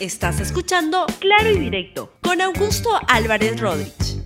Estás escuchando Claro y Directo con Augusto Álvarez Rodríguez.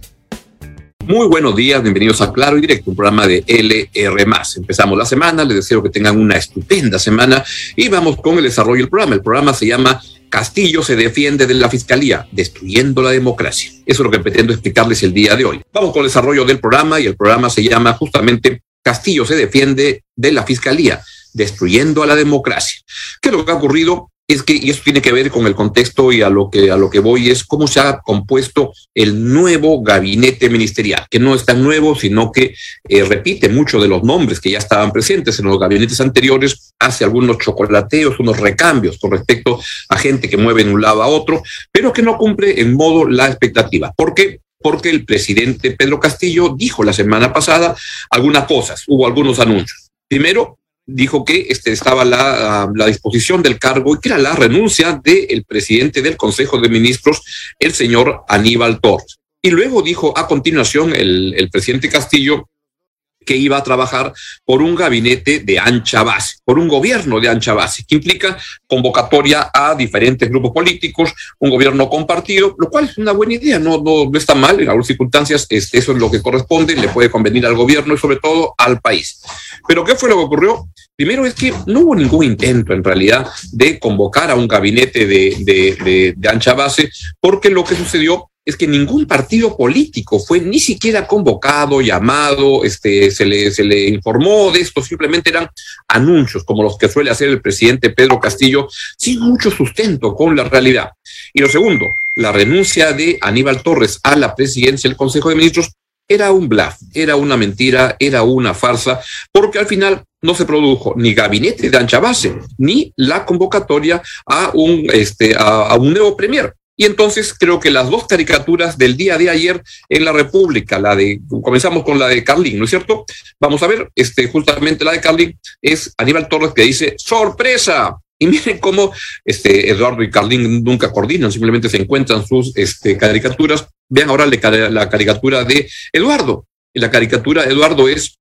Muy buenos días, bienvenidos a Claro y Directo, un programa de LR. Empezamos la semana, les deseo que tengan una estupenda semana y vamos con el desarrollo del programa. El programa se llama Castillo se defiende de la fiscalía, destruyendo la democracia. Eso es lo que pretendo explicarles el día de hoy. Vamos con el desarrollo del programa y el programa se llama justamente Castillo se defiende de la fiscalía, destruyendo a la democracia. ¿Qué es lo que ha ocurrido? Es que, y eso tiene que ver con el contexto y a lo que, a lo que voy, es cómo se ha compuesto el nuevo gabinete ministerial, que no es tan nuevo, sino que eh, repite muchos de los nombres que ya estaban presentes en los gabinetes anteriores, hace algunos chocolateos, unos recambios con respecto a gente que mueve de un lado a otro, pero que no cumple en modo la expectativa. ¿Por qué? Porque el presidente Pedro Castillo dijo la semana pasada algunas cosas, hubo algunos anuncios. Primero, dijo que este, estaba la, la, disposición del cargo y que era la renuncia del presidente del Consejo de Ministros, el señor Aníbal Torres. Y luego dijo a continuación el, el presidente Castillo que iba a trabajar por un gabinete de ancha base, por un gobierno de ancha base, que implica convocatoria a diferentes grupos políticos, un gobierno compartido, lo cual es una buena idea, no, está mal, en algunas circunstancias eso es lo que corresponde, le puede convenir al gobierno y sobre todo al país. Pero ¿qué fue lo que ocurrió? Primero es que no hubo ningún intento en realidad de convocar a un gabinete de, de ancha base, porque lo que sucedió es que ningún partido político fue ni siquiera convocado, llamado, este, se le, se le informó de esto, simplemente eran anuncios como los que suele hacer el presidente Pedro Castillo, sin mucho sustento con la realidad. Y lo segundo, la renuncia de Aníbal Torres a la presidencia del Consejo de Ministros era un bluff, era una mentira, era una farsa, porque al final no se produjo ni gabinete de ancha base, ni la convocatoria a un, este, a, a un nuevo premier. Y entonces creo que las dos caricaturas del día de ayer en la República, la de, comenzamos con la de Carlín, ¿no es cierto? Vamos a ver, este, justamente la de Carlín es Aníbal Torres que dice, sorpresa. Y miren cómo este, Eduardo y Carlín nunca coordinan, simplemente se encuentran sus este, caricaturas. Vean ahora la caricatura de Eduardo. La caricatura de Eduardo es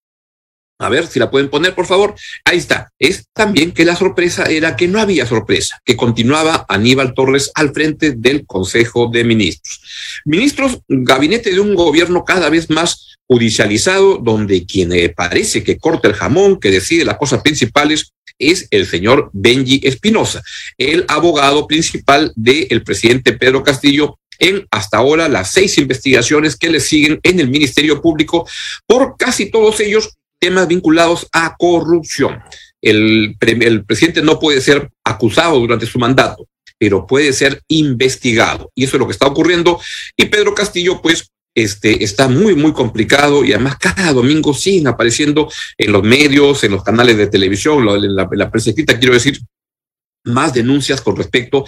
a ver si la pueden poner, por favor. Ahí está. Es también que la sorpresa era que no había sorpresa, que continuaba Aníbal Torres al frente del Consejo de Ministros. Ministros, gabinete de un gobierno cada vez más judicializado, donde quien parece que corta el jamón, que decide las cosas principales, es el señor Benji Espinosa, el abogado principal del presidente Pedro Castillo en hasta ahora las seis investigaciones que le siguen en el Ministerio Público por casi todos ellos temas vinculados a corrupción. El, presidente no puede ser acusado durante su mandato, pero puede ser investigado. Y eso es lo que está ocurriendo. Y Pedro Castillo, pues, este, está muy, muy complicado y además cada domingo siguen apareciendo en los medios, en los canales de televisión, en la, en prensa escrita, quiero decir, más denuncias con respecto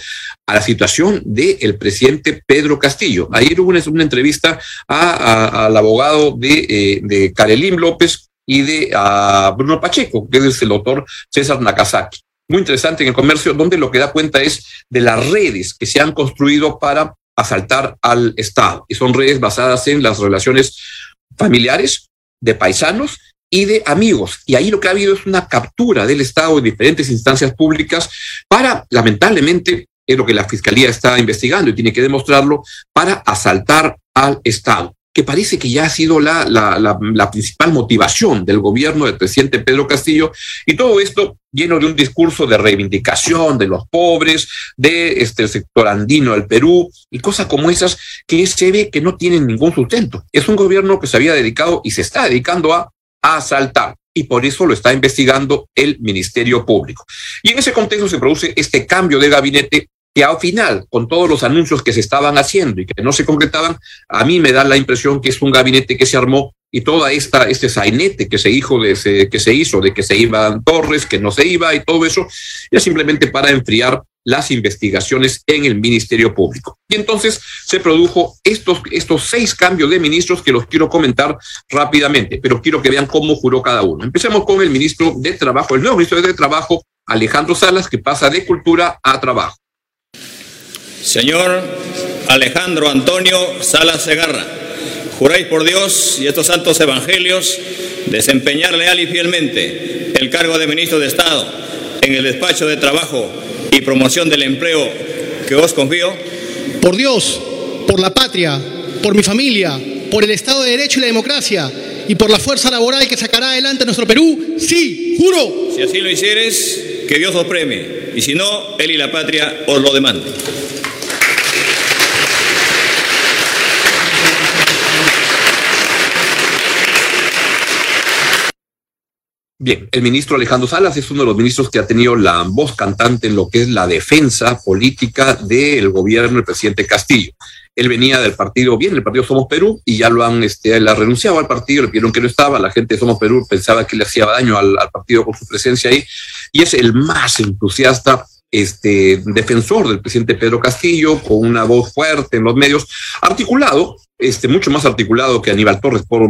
a la situación del el presidente Pedro Castillo. Ayer hubo una, una entrevista al abogado de, eh, de Karelín López, y de uh, Bruno Pacheco, que es el autor César Nakazaki. Muy interesante en el comercio, donde lo que da cuenta es de las redes que se han construido para asaltar al Estado. Y son redes basadas en las relaciones familiares, de paisanos y de amigos. Y ahí lo que ha habido es una captura del Estado en diferentes instancias públicas para, lamentablemente, es lo que la Fiscalía está investigando y tiene que demostrarlo, para asaltar al Estado que parece que ya ha sido la, la, principal motivación del gobierno del presidente Pedro Castillo, y todo esto lleno de un discurso de reivindicación de los pobres, de este, sector andino del Perú, y cosas como esas que se ve que no tienen ningún sustento. Es un gobierno que se había dedicado y se está dedicando a, a asaltar y por eso lo está investigando el Ministerio Público. Y en ese contexto se produce este cambio de gabinete que al final, con todos los anuncios que se estaban haciendo y que no se concretaban, a mí me da la impresión que es un gabinete que se armó y toda esta, este sainete que se, hizo de ese, que se hizo de que se iban Torres, que no se iba y todo eso, era simplemente para enfriar las investigaciones en el Ministerio Público. Y entonces se produjo estos, estos seis cambios de ministros que los quiero comentar rápidamente, pero quiero que vean cómo juró cada uno. Empecemos con el ministro de Trabajo, el nuevo ministro de Trabajo, Alejandro Salas, que pasa de Cultura a Trabajo. Señor Alejandro Antonio Salas Segarra, juráis por Dios y estos santos evangelios desempeñar leal y fielmente el cargo de ministro de Estado en el despacho de trabajo y promoción del empleo que os confío. Por Dios, por la patria, por mi familia, por el Estado de Derecho y la democracia y por la fuerza laboral que sacará adelante nuestro Perú, sí, juro. Si así lo hicieres, que Dios os premie, y si no, Él y la patria os lo demanden. Bien, el ministro Alejandro Salas es uno de los ministros que ha tenido la voz cantante en lo que es la defensa política del gobierno del presidente Castillo. Él venía del partido, bien, el partido Somos Perú, y ya lo han, este, renunciado al partido, le pidieron que no estaba, la gente de Somos Perú pensaba que le hacía daño al, al partido con su presencia ahí, y es el más entusiasta este, defensor del presidente Pedro Castillo, con una voz fuerte en los medios, articulado, este, mucho más articulado que Aníbal Torres, por,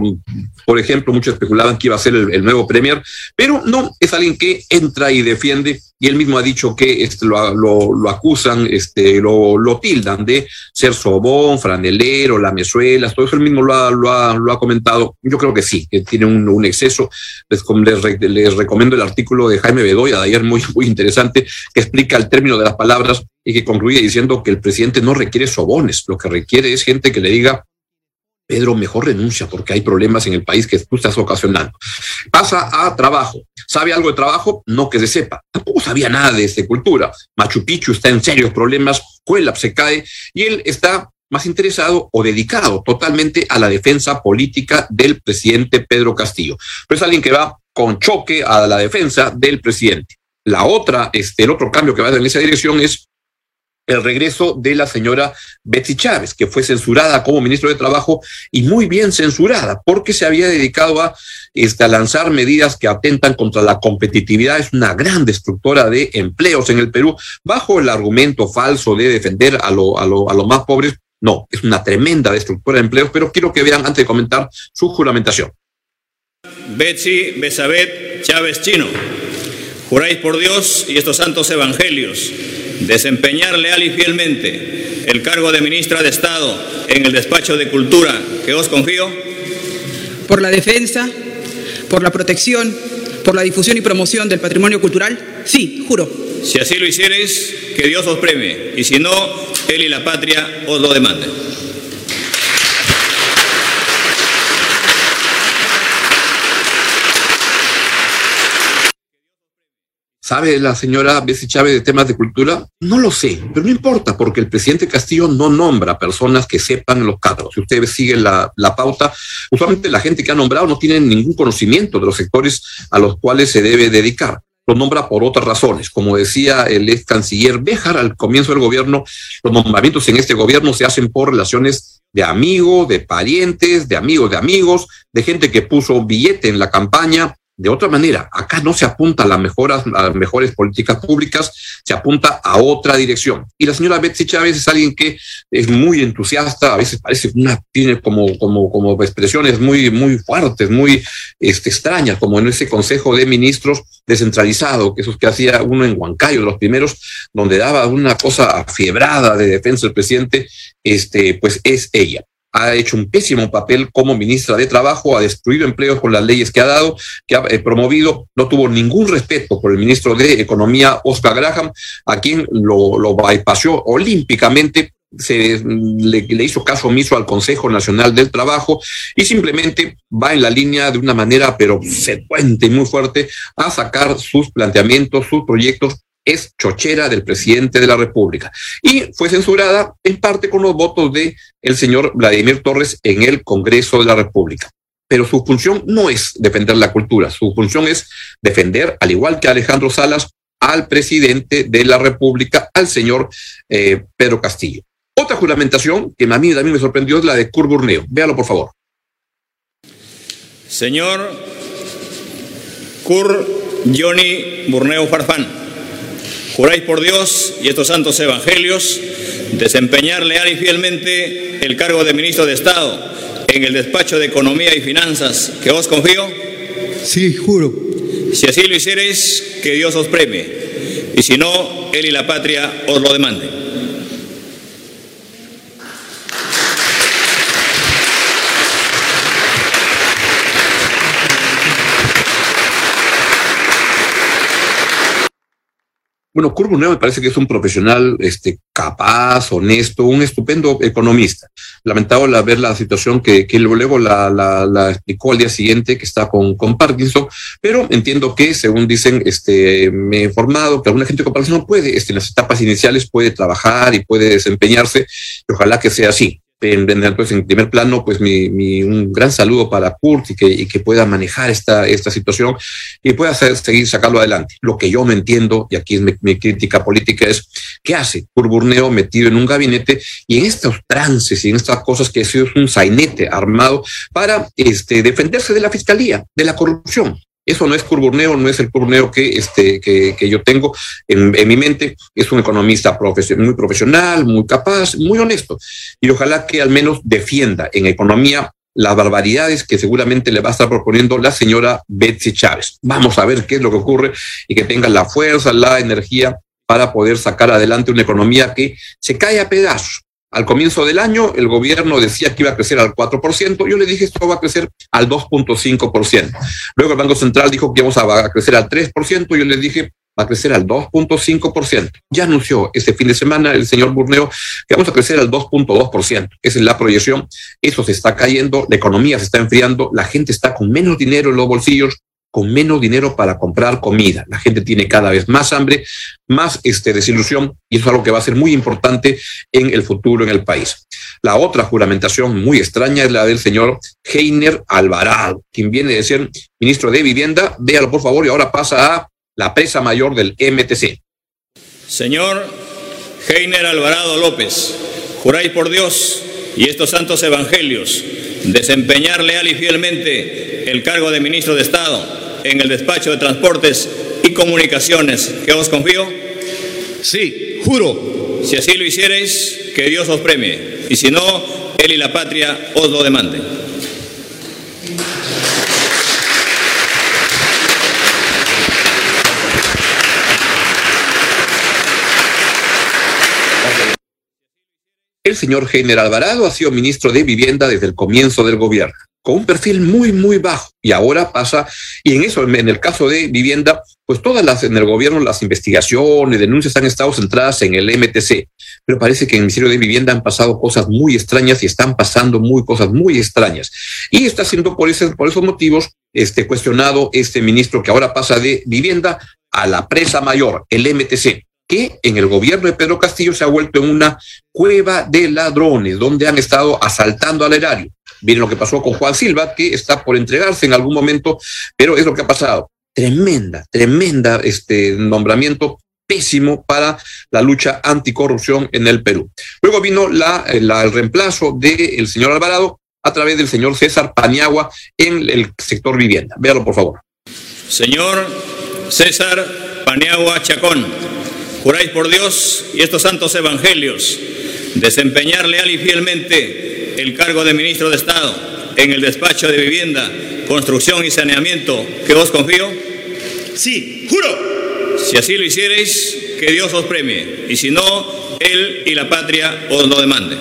por ejemplo, muchos especulaban que iba a ser el, nuevo premier, pero no, es alguien que entra y defiende, y él mismo ha dicho que este, lo, lo, acusan, este, lo, lo, tildan de ser sobón, franelero, lamezuelas, todo eso él mismo lo ha, lo ha, comentado. Yo creo que sí, que tiene un, un exceso. Les, les, les, recomiendo el artículo de Jaime Bedoya de ayer, muy, muy interesante, que explica el término de las palabras y que concluye diciendo que el presidente no requiere sobones, lo que requiere es gente que le diga Pedro, mejor renuncia porque hay problemas en el país que tú estás ocasionando. Pasa a trabajo. ¿Sabe algo de trabajo? No que se sepa. Tampoco sabía nada de este cultura. Machu Picchu está en serios problemas, Cuelap se cae y él está más interesado o dedicado totalmente a la defensa política del presidente Pedro Castillo. Pero es alguien que va con choque a la defensa del presidente. La otra, este, el otro cambio que va en esa dirección es el regreso de la señora Betsy Chávez, que fue censurada como ministro de Trabajo y muy bien censurada, porque se había dedicado a, este, lanzar medidas que atentan contra la competitividad. Es una gran destructora de empleos en el Perú, bajo el argumento falso de defender a los más pobres. No, es una tremenda destructora de empleos, pero quiero que vean antes de comentar su juramentación. Betsy Besabet Chávez Chino, juráis por Dios y estos santos evangelios desempeñar leal y fielmente el cargo de ministra de Estado en el despacho de Cultura que os confío? Por la defensa, por la protección, por la difusión y promoción del patrimonio cultural, sí, juro. Si así lo hiciereis, que Dios os premie, y si no, Él y la patria os lo demanden. ¿Sabe la señora Bessie Chávez de temas de cultura? No lo sé, pero no importa, porque el presidente Castillo no nombra personas que sepan los cargos. Si ustedes siguen la, la, pauta, usualmente la gente que ha nombrado no tiene ningún conocimiento de los sectores a los cuales se debe dedicar. Lo nombra por otras razones. Como decía el ex canciller Béjar al comienzo del gobierno, los nombramientos en este gobierno se hacen por relaciones de amigos, de parientes, de amigos de amigos, de gente que puso billete en la campaña, de otra manera, acá no se apunta a las, mejoras, a las mejores políticas públicas, se apunta a otra dirección. Y la señora Betsy Chávez es alguien que es muy entusiasta, a veces parece una, tiene como, como, como expresiones muy, muy fuertes, muy este, extrañas, como en ese Consejo de Ministros descentralizado, que esos que hacía uno en Huancayo, los primeros, donde daba una cosa afiebrada de defensa del presidente, este, pues es ella ha hecho un pésimo papel como ministra de Trabajo, ha destruido empleos con las leyes que ha dado, que ha eh, promovido, no tuvo ningún respeto por el ministro de Economía, Oscar Graham, a quien lo, lo bypassó olímpicamente se le, le, hizo caso omiso al Consejo Nacional del Trabajo y simplemente va en la línea de una manera pero secuente y muy fuerte a sacar sus planteamientos, sus proyectos es chochera del presidente de la República y fue censurada en parte con los votos de el señor Vladimir Torres en el Congreso de la República. Pero su función no es defender la cultura, su función es defender, al igual que Alejandro Salas, al presidente de la República, al señor eh, Pedro Castillo. Otra juramentación que a mí también me sorprendió es la de Kurt Burneo. Véalo, por favor. Señor Kurt Johnny Burneo Farfán Juráis por Dios y estos santos evangelios desempeñar leal y fielmente el cargo de ministro de Estado en el despacho de Economía y Finanzas que os confío. Sí, juro. Si así lo hiciereis, que Dios os premie, y si no, Él y la patria os lo demanden. Bueno, Curvo me parece que es un profesional este, capaz, honesto, un estupendo economista. Lamentable ver la situación que, que luego la, la, la, explicó al día siguiente, que está con, con Parkinson, pero entiendo que, según dicen, este, me he informado que alguna gente con Parkinson puede, este, en las etapas iniciales puede trabajar y puede desempeñarse, y ojalá que sea así en, pues, en primer plano, pues un gran saludo para Kurt y que, pueda manejar esta, esta situación y pueda seguir sacarlo adelante. Lo que yo no entiendo, y aquí es mi, crítica política, es qué hace Kurt Burneo metido en un gabinete y en estos trances y en estas cosas que sido un sainete armado para este, defenderse de la fiscalía, de la corrupción. Eso no es curburneo, no es el curburneo que, este, que, que yo tengo en, en, mi mente. Es un economista muy profesional, muy capaz, muy honesto. Y ojalá que al menos defienda en economía las barbaridades que seguramente le va a estar proponiendo la señora Betsy Chávez. Vamos a ver qué es lo que ocurre y que tenga la fuerza, la energía para poder sacar adelante una economía que se cae a pedazos. Al comienzo del año, el gobierno decía que iba a crecer al 4%. Yo le dije, esto va a crecer al 2.5%. Luego el Banco Central dijo que íbamos a crecer al 3%. Yo le dije, va a crecer al 2.5%. Ya anunció este fin de semana el señor Burneo que vamos a crecer al 2.2%. Esa es la proyección. Eso se está cayendo, la economía se está enfriando, la gente está con menos dinero en los bolsillos, con menos dinero para comprar comida. La gente tiene cada vez más hambre, más este, desilusión, y eso es algo que va a ser muy importante en el futuro en el país. La otra juramentación muy extraña es la del señor Heiner Alvarado, quien viene de ser ministro de Vivienda. Véalo, por favor, y ahora pasa a la presa mayor del MTC. Señor Heiner Alvarado López, juráis por Dios y estos santos evangelios desempeñar leal y fielmente el cargo de ministro de Estado en el despacho de transportes y comunicaciones que os confío? Sí, juro. Si así lo hiciereis, que Dios os premie, y si no, Él y la patria os lo demanden. El señor General Alvarado ha sido ministro de Vivienda desde el comienzo del gobierno con un perfil muy, muy bajo. Y ahora pasa, y en eso, en el caso de vivienda, pues todas las, en el gobierno, las investigaciones, denuncias han estado centradas en el MTC. Pero parece que en el Ministerio de Vivienda han pasado cosas muy extrañas y están pasando muy cosas muy extrañas. Y está siendo por, ese, por esos motivos este, cuestionado este ministro que ahora pasa de vivienda a la presa mayor, el MTC que en el gobierno de Pedro Castillo se ha vuelto en una cueva de ladrones, donde han estado asaltando al erario. Miren lo que pasó con Juan Silva, que está por entregarse en algún momento, pero es lo que ha pasado. Tremenda, tremenda este nombramiento pésimo para la lucha anticorrupción en el Perú. Luego vino la el reemplazo del señor Alvarado a través del señor César Paniagua en el sector vivienda. Véalo, por favor. Señor César Paniagua Chacón, juráis por Dios y estos santos evangelios desempeñar leal y fielmente el cargo de ministro de Estado en el despacho de vivienda, construcción y saneamiento que os confío? Sí, juro. Si así lo hiciereis, que Dios os premie, y si no, Él y la patria os lo demanden.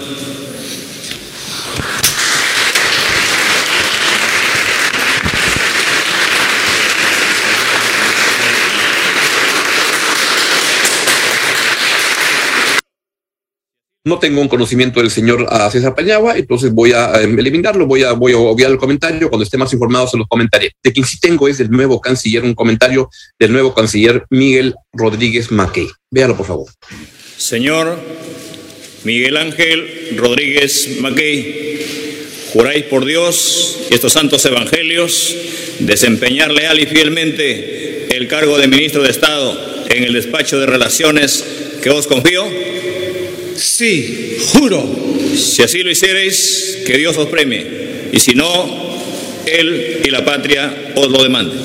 No tengo un conocimiento del señor ah, César Pañagua, entonces voy a em, eliminarlo, voy a, voy a obviar el comentario. Cuando esté más informado se los comentaré. De quien sí tengo es del nuevo canciller, un comentario del nuevo canciller Miguel Rodríguez Mackey. Véalo, por favor. Señor Miguel Ángel Rodríguez Mackey, juráis por Dios y estos santos evangelios desempeñar leal y fielmente el cargo de ministro de Estado en el despacho de relaciones que os confío. Sí, juro. Si así lo hiciereis, que Dios os premie, y si no, Él y la patria os lo demanden.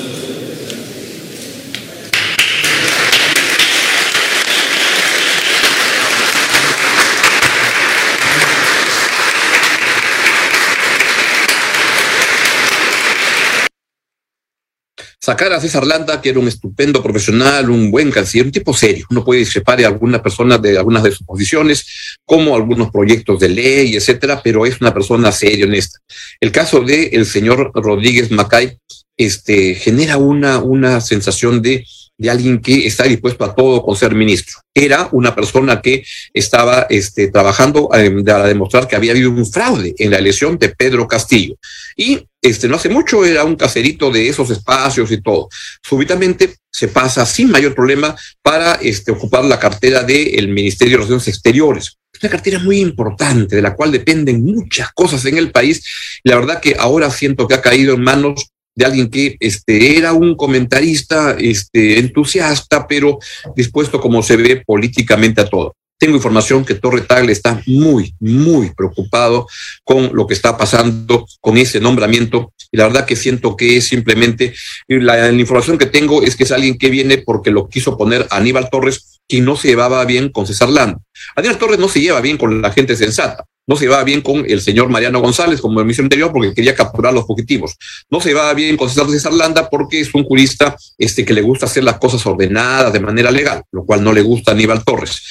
Sacar a César Landa, que era un estupendo profesional, un buen canciller, un tipo serio. Uno puede discrepar de algunas personas de algunas de sus posiciones, como algunos proyectos de ley, etcétera, pero es una persona seria, honesta. El caso de el señor Rodríguez Macay este, genera una, una sensación de de alguien que está dispuesto a todo con ser ministro. Era una persona que estaba este, trabajando para demostrar que había habido un fraude en la elección de Pedro Castillo. Y este, no hace mucho era un caserito de esos espacios y todo. Súbitamente se pasa sin mayor problema para este, ocupar la cartera del Ministerio de Relaciones Exteriores. Es una cartera muy importante, de la cual dependen muchas cosas en el país. la verdad que ahora siento que ha caído en manos de alguien que este, era un comentarista este, entusiasta, pero dispuesto, como se ve, políticamente a todo. Tengo información que Torre Tagle está muy, muy preocupado con lo que está pasando con ese nombramiento. Y la verdad que siento que es simplemente, la, la información que tengo es que es alguien que viene porque lo quiso poner Aníbal Torres, quien no se llevaba bien con César Landa. Aníbal Torres no se lleva bien con la gente sensata no se llevaba bien con el señor Mariano González como emisión anterior porque quería capturar los fugitivos. No se llevaba bien con César César Landa porque es un jurista este, que le gusta hacer las cosas ordenadas de manera legal, lo cual no le gusta a Aníbal Torres.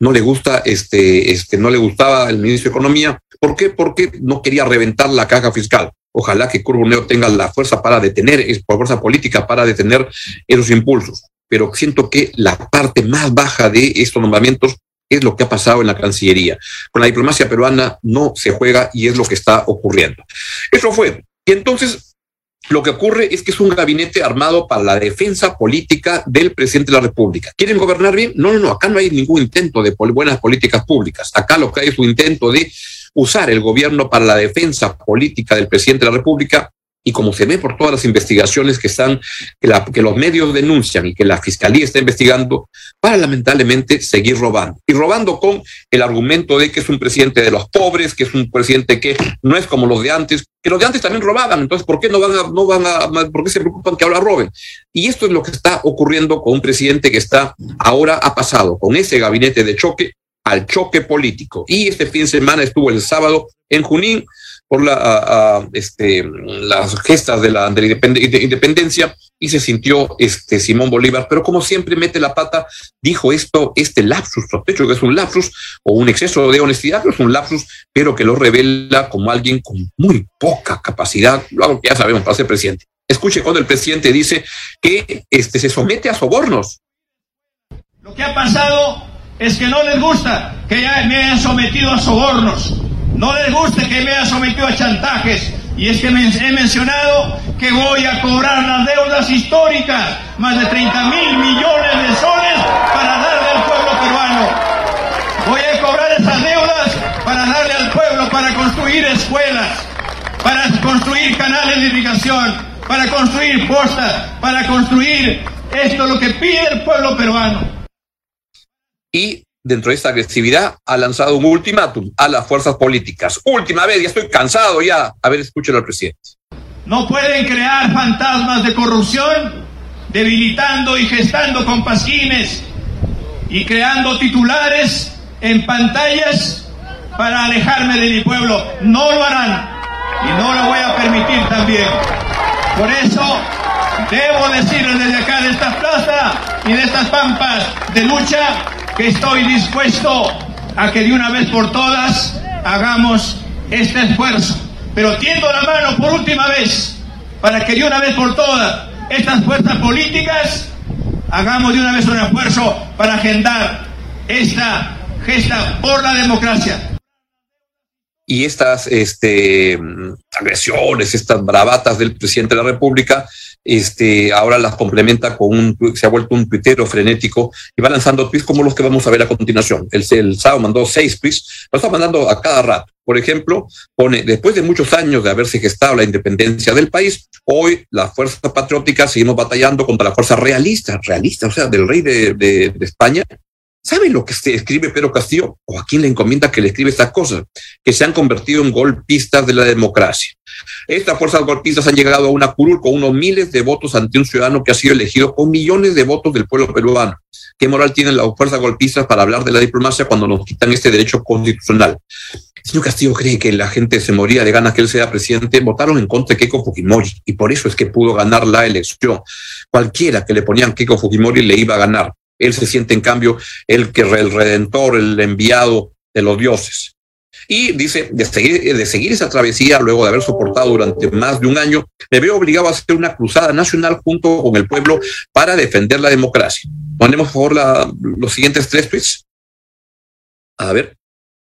No le gusta, este, este, no le gustaba el ministro de Economía. ¿Por qué? Porque no quería reventar la caja fiscal. Ojalá que Curboneo tenga la fuerza para detener, por fuerza política, para detener esos impulsos. Pero siento que la parte más baja de estos nombramientos es lo que ha pasado en la Cancillería. Con la diplomacia peruana no se juega y es lo que está ocurriendo. Eso fue. Y entonces lo que ocurre es que es un gabinete armado para la defensa política del presidente de la República. ¿Quieren gobernar bien? No, no, no, acá no hay ningún intento de buenas políticas públicas. Acá lo que hay es un intento de usar el gobierno para la defensa política del presidente de la República y como se ve por todas las investigaciones que están, que, que, los medios denuncian y que la fiscalía está investigando, para lamentablemente seguir robando. Y robando con el argumento de que es un presidente de los pobres, que es un presidente que no es como los de antes, que los de antes también robaban. Entonces, ¿por qué no van a, no van a, por qué se preocupan que ahora roben? Y esto es lo que está ocurriendo con un presidente que está ahora ha pasado con ese gabinete de choque al choque político. Y este fin de semana estuvo el sábado en Junín por la, este, las gestas de la, independencia y se sintió este Simón Bolívar, pero como siempre mete la pata, dijo esto, este lapsus, sospecho que es un lapsus o un exceso de honestidad, pero es un lapsus, pero que lo revela como alguien con muy poca capacidad, algo que ya sabemos para ser presidente. Escuche cuando el presidente dice que este, se somete a sobornos. Lo que ha pasado es que no les gusta que ya me hayan sometido a sobornos no les guste que me haya sometido a chantajes. Y es que he mencionado que voy a cobrar las deudas históricas, más de 30 mil millones de soles para darle al pueblo peruano. Voy a cobrar esas deudas para darle al pueblo, para construir escuelas, para construir canales de irrigación, para construir postas, para construir esto lo que pide el pueblo peruano. Y dentro de esta agresividad, ha lanzado un ultimátum a las fuerzas políticas. Última vez, ya estoy cansado ya. A ver, escúchelo al presidente. No pueden crear fantasmas de corrupción, debilitando y gestando compasines y creando titulares en pantallas para alejarme de mi pueblo. No lo harán y no lo voy a permitir también. Por eso debo decirles desde acá, de esta plaza y de estas pampas de lucha, que estoy dispuesto a que de una vez por todas hagamos este esfuerzo. Pero tiendo la mano por última vez para que de una vez por todas estas fuerzas políticas hagamos de una vez un esfuerzo para agendar esta gesta por la democracia. Y estas este, agresiones, estas bravatas del presidente de la República este, ahora las complementa con un, se ha vuelto un tuitero frenético y va lanzando tweets como los que vamos a ver a continuación. El, el sábado mandó seis tweets, lo está mandando a cada rato. Por ejemplo, pone, después de muchos años de haberse gestado la independencia del país, hoy la fuerza patriótica seguimos batallando contra la fuerza realista, realista, o sea, del rey de, de España, ¿Saben lo que se escribe Pedro Castillo? ¿O a quién le encomienda que le escribe estas cosas? Que se han convertido en golpistas de la democracia. Estas fuerzas golpistas han llegado a una curul con unos miles de votos ante un ciudadano que ha sido elegido con millones de votos del pueblo peruano. ¿Qué moral tienen las fuerzas golpistas para hablar de la diplomacia cuando nos quitan este derecho constitucional? El señor Castillo cree que la gente se moría de ganas que él sea presidente. Votaron en contra de Keiko Fujimori y por eso es que pudo ganar la elección. Cualquiera que le ponían Keiko Fujimori le iba a ganar. Él se siente, en cambio, el que el redentor, el enviado de los dioses. Y dice, de seguir, esa travesía, luego de haber soportado durante más de un año, me veo obligado a hacer una cruzada nacional junto con el pueblo para defender la democracia. Ponemos, por favor, los siguientes tres tweets. A ver.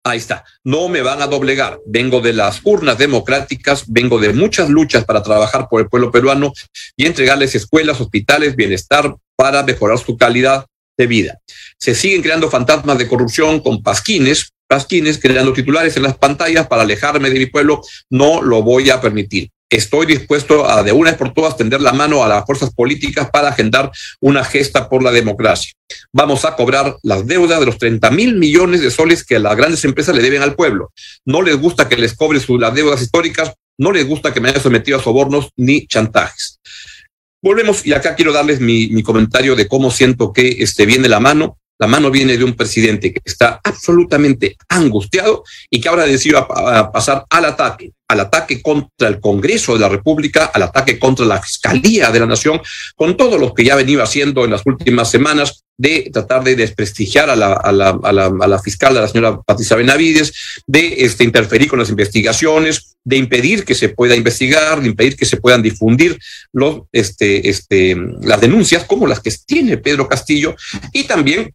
Ahí está. No me van a doblegar. Vengo de las urnas democráticas, vengo de muchas luchas para trabajar por el pueblo peruano y entregarles escuelas, hospitales, bienestar para mejorar su calidad de vida. Se siguen creando fantasmas de corrupción con pasquines, pasquines creando titulares en las pantallas para alejarme de mi pueblo. No lo voy a permitir. Estoy dispuesto a de una vez por todas tender la mano a las fuerzas políticas para agendar una gesta por la democracia. Vamos a cobrar las deudas de los 30 mil millones de soles que las grandes empresas le deben al pueblo. No les gusta que les cobre sus, las deudas históricas, no les gusta que me haya sometido a sobornos ni chantajes. Volvemos y acá quiero darles mi, mi comentario de cómo siento que este, viene la mano. La mano viene de un presidente que está absolutamente angustiado y que ahora decidió pasar al ataque, al ataque contra el Congreso de la República, al ataque contra la Fiscalía de la Nación, con todo lo que ya venido haciendo en las últimas semanas de tratar de desprestigiar a la, a la, a la, a la fiscal, a la señora Patricia Benavides, de este, interferir con las investigaciones, de impedir que se pueda investigar, de impedir que se puedan difundir los, este, este, las denuncias como las que tiene Pedro Castillo y también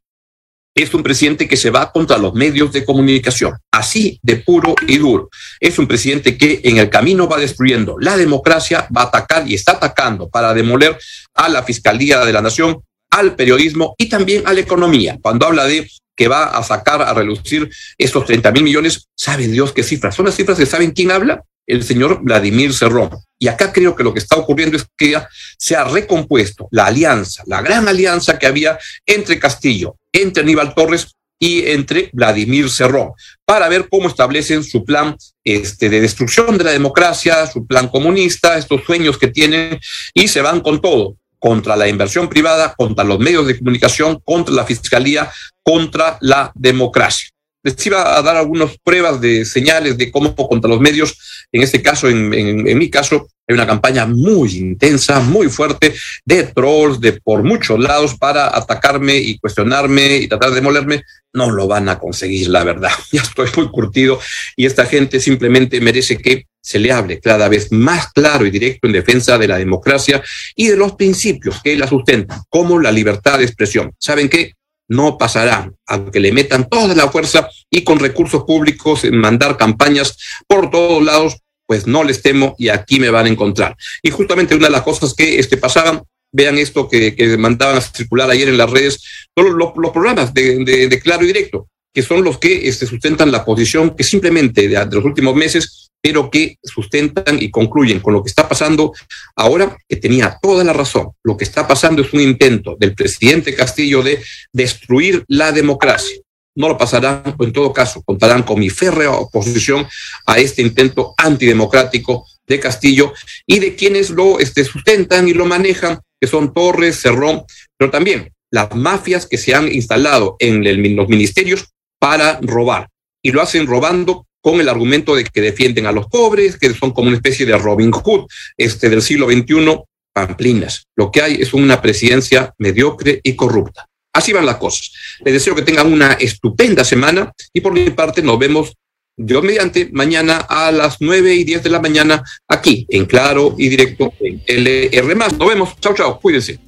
es un presidente que se va contra los medios de comunicación, así de puro y duro. Es un presidente que en el camino va destruyendo la democracia, va a atacar y está atacando para demoler a la Fiscalía de la Nación, al periodismo y también a la economía. Cuando habla de que va a sacar a relucir estos 30 mil millones, sabe Dios qué cifras. Son las cifras que saben quién habla, el señor Vladimir Cerrón. Y acá creo que lo que está ocurriendo es que se ha recompuesto la alianza, la gran alianza que había entre Castillo, entre Aníbal Torres y entre Vladimir Cerrón, para ver cómo establecen su plan este, de destrucción de la democracia, su plan comunista, estos sueños que tienen, y se van con todo, contra la inversión privada, contra los medios de comunicación, contra la fiscalía, contra la democracia les iba a dar algunas pruebas de señales de cómo contra los medios, en este caso, en, en, mi caso, hay una campaña muy intensa, muy fuerte de trolls de por muchos lados para atacarme y cuestionarme y tratar de demolerme. No lo van a conseguir, la verdad. Ya estoy muy curtido y esta gente simplemente merece que se le hable cada vez más claro y directo en defensa de la democracia y de los principios que la sustentan, como la libertad de expresión. ¿Saben qué? no pasará, aunque le metan toda la fuerza y con recursos públicos en mandar campañas por todos lados, pues no les temo y aquí me van a encontrar. Y justamente una de las cosas que este, pasaban, vean esto que, que mandaban a circular ayer en las redes, todos los, los programas de, de, de, claro y directo, que son los que este, sustentan la posición que simplemente de, de los últimos meses pero que sustentan y concluyen con lo que está pasando ahora, que tenía toda la razón. Lo que está pasando es un intento del presidente Castillo de destruir la democracia. No lo pasarán, en todo caso, contarán con mi férrea oposición a este intento antidemocrático de Castillo y de quienes lo este, sustentan y lo manejan, que son Torres, Cerrón, pero también las mafias que se han instalado en los ministerios para robar. Y lo hacen robando con el argumento de que defienden a los pobres, que son como una especie de Robin Hood este, del siglo XXI, pamplinas. Lo que hay es una presidencia mediocre y corrupta. Así van las cosas. Les deseo que tengan una estupenda semana y por mi parte nos vemos Dios mediante mañana a las 9 y 10 de la mañana aquí en Claro y Directo en LR. Nos vemos. Chao, chao. Cuídense.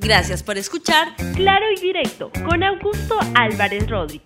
Gracias por escuchar Claro y Directo con Augusto Álvarez Rodríguez.